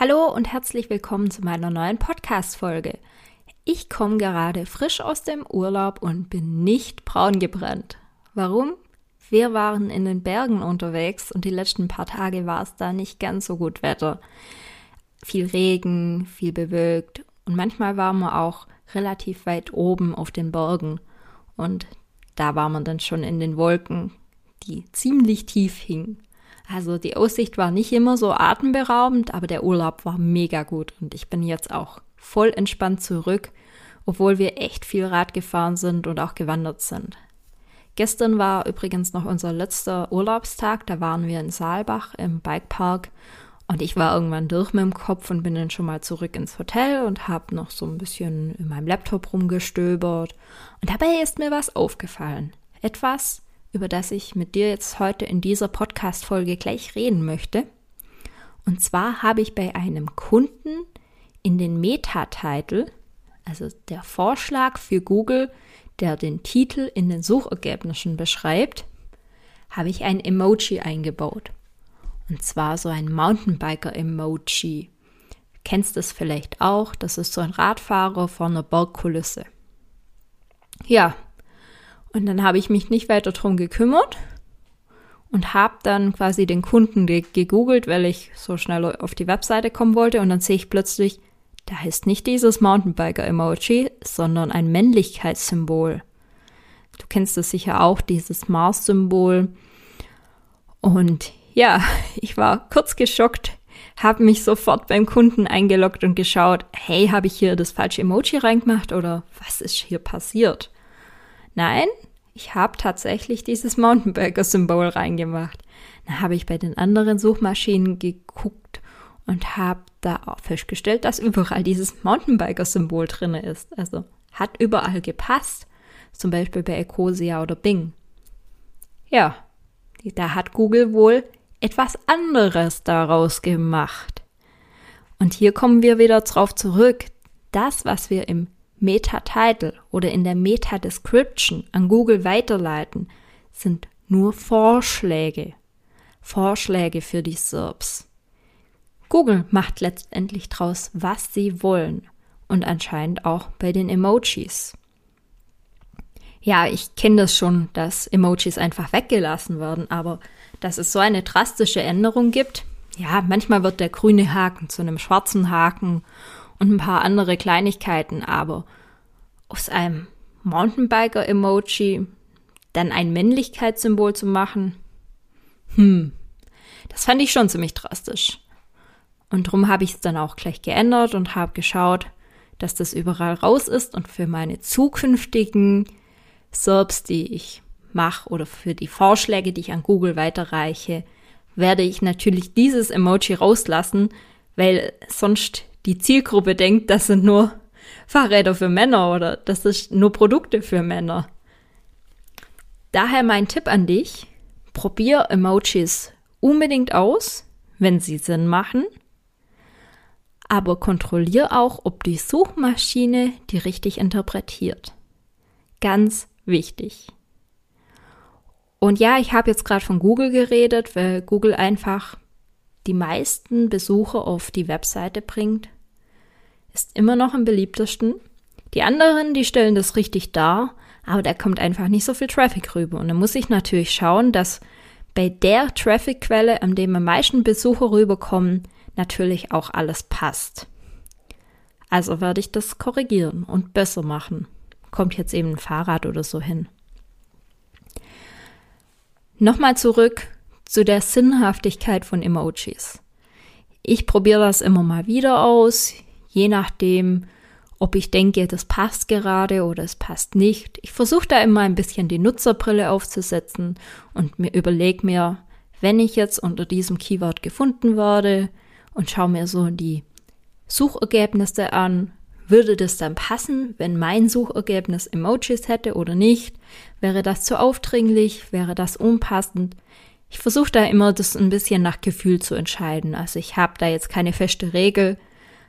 Hallo und herzlich willkommen zu meiner neuen Podcast-Folge. Ich komme gerade frisch aus dem Urlaub und bin nicht braun gebrannt. Warum? Wir waren in den Bergen unterwegs und die letzten paar Tage war es da nicht ganz so gut Wetter. Viel Regen, viel bewölkt und manchmal waren wir auch relativ weit oben auf den Bergen und da war man dann schon in den Wolken, die ziemlich tief hingen. Also die Aussicht war nicht immer so atemberaubend, aber der Urlaub war mega gut und ich bin jetzt auch voll entspannt zurück, obwohl wir echt viel Rad gefahren sind und auch gewandert sind. Gestern war übrigens noch unser letzter Urlaubstag, da waren wir in Saalbach im Bikepark und ich war irgendwann durch mit dem Kopf und bin dann schon mal zurück ins Hotel und habe noch so ein bisschen in meinem Laptop rumgestöbert. Und dabei ist mir was aufgefallen. Etwas, über das ich mit dir jetzt heute in dieser Podcast-Folge gleich reden möchte. Und zwar habe ich bei einem Kunden in den Meta-Titel, also der Vorschlag für Google, der den Titel in den Suchergebnissen beschreibt, habe ich ein Emoji eingebaut. Und zwar so ein Mountainbiker-Emoji. Kennst es vielleicht auch? Das ist so ein Radfahrer vor einer Bergkulisse. Ja, und dann habe ich mich nicht weiter drum gekümmert und habe dann quasi den Kunden gegoogelt, weil ich so schnell auf die Webseite kommen wollte. Und dann sehe ich plötzlich, da ist nicht dieses Mountainbiker-Emoji, sondern ein Männlichkeitssymbol. Du kennst es sicher auch, dieses Mars-Symbol. Und ja, ich war kurz geschockt, habe mich sofort beim Kunden eingeloggt und geschaut, hey, habe ich hier das falsche Emoji reingemacht oder was ist hier passiert? Nein, ich habe tatsächlich dieses Mountainbiker-Symbol reingemacht. Dann habe ich bei den anderen Suchmaschinen geguckt und habe da auch festgestellt, dass überall dieses Mountainbiker-Symbol drin ist. Also hat überall gepasst. Zum Beispiel bei Ecosia oder Bing. Ja, da hat Google wohl etwas anderes daraus gemacht. Und hier kommen wir wieder drauf zurück. Das, was wir im Meta-Title oder in der Meta-Description an Google weiterleiten, sind nur Vorschläge. Vorschläge für die SERPs. Google macht letztendlich draus, was sie wollen und anscheinend auch bei den Emojis. Ja, ich kenne das schon, dass Emojis einfach weggelassen werden, aber dass es so eine drastische Änderung gibt, ja, manchmal wird der grüne Haken zu einem schwarzen Haken und ein paar andere Kleinigkeiten, aber aus einem Mountainbiker-Emoji dann ein Männlichkeitssymbol zu machen, hm, das fand ich schon ziemlich drastisch. Und darum habe ich es dann auch gleich geändert und habe geschaut, dass das überall raus ist und für meine zukünftigen SERPs, die ich mache oder für die Vorschläge, die ich an Google weiterreiche, werde ich natürlich dieses Emoji rauslassen, weil sonst die Zielgruppe denkt, das sind nur Fahrräder für Männer oder das ist nur Produkte für Männer. Daher mein Tipp an dich, probier Emojis unbedingt aus, wenn sie Sinn machen, aber kontrollier auch, ob die Suchmaschine die richtig interpretiert. Ganz wichtig. Und ja, ich habe jetzt gerade von Google geredet, weil Google einfach die meisten Besucher auf die Webseite bringt ist immer noch am beliebtesten. Die anderen, die stellen das richtig dar, aber da kommt einfach nicht so viel Traffic rüber. Und da muss ich natürlich schauen, dass bei der Traffic-Quelle, an dem am meisten Besucher rüberkommen, natürlich auch alles passt. Also werde ich das korrigieren und besser machen. Kommt jetzt eben ein Fahrrad oder so hin. Nochmal zurück zu der Sinnhaftigkeit von Emojis. Ich probiere das immer mal wieder aus je nachdem, ob ich denke, das passt gerade oder es passt nicht. Ich versuche da immer ein bisschen die Nutzerbrille aufzusetzen und mir überlege mir, wenn ich jetzt unter diesem Keyword gefunden werde und schaue mir so die Suchergebnisse an, würde das dann passen, wenn mein Suchergebnis Emojis hätte oder nicht? Wäre das zu aufdringlich? Wäre das unpassend? Ich versuche da immer, das ein bisschen nach Gefühl zu entscheiden. Also ich habe da jetzt keine feste Regel,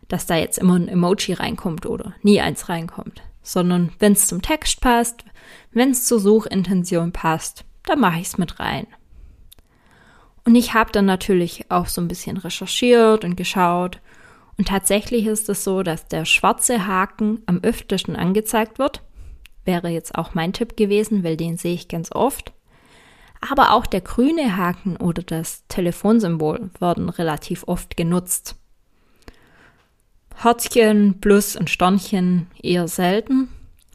dass da jetzt immer ein Emoji reinkommt oder nie eins reinkommt, sondern wenn es zum Text passt, wenn es zur Suchintention passt, dann mache ich es mit rein. Und ich habe dann natürlich auch so ein bisschen recherchiert und geschaut. Und tatsächlich ist es so, dass der schwarze Haken am öftesten angezeigt wird. Wäre jetzt auch mein Tipp gewesen, weil den sehe ich ganz oft. Aber auch der grüne Haken oder das Telefonsymbol werden relativ oft genutzt. Herzchen, Plus und Sternchen eher selten.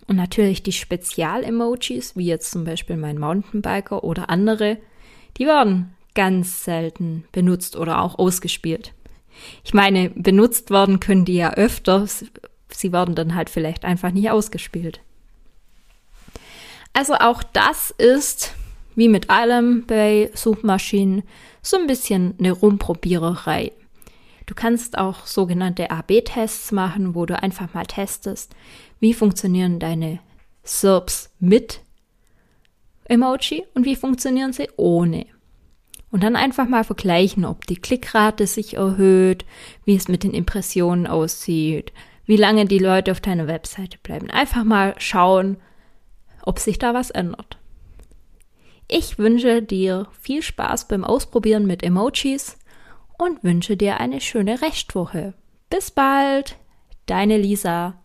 Und natürlich die Spezial-Emojis, wie jetzt zum Beispiel mein Mountainbiker oder andere, die werden ganz selten benutzt oder auch ausgespielt. Ich meine, benutzt werden können die ja öfter, sie werden dann halt vielleicht einfach nicht ausgespielt. Also auch das ist, wie mit allem bei Suchmaschinen, so ein bisschen eine Rumprobiererei. Du kannst auch sogenannte AB-Tests machen, wo du einfach mal testest, wie funktionieren deine SERPs mit Emoji und wie funktionieren sie ohne. Und dann einfach mal vergleichen, ob die Klickrate sich erhöht, wie es mit den Impressionen aussieht, wie lange die Leute auf deiner Webseite bleiben. Einfach mal schauen, ob sich da was ändert. Ich wünsche dir viel Spaß beim Ausprobieren mit Emojis und wünsche dir eine schöne Rechtwoche. Bis bald, deine Lisa.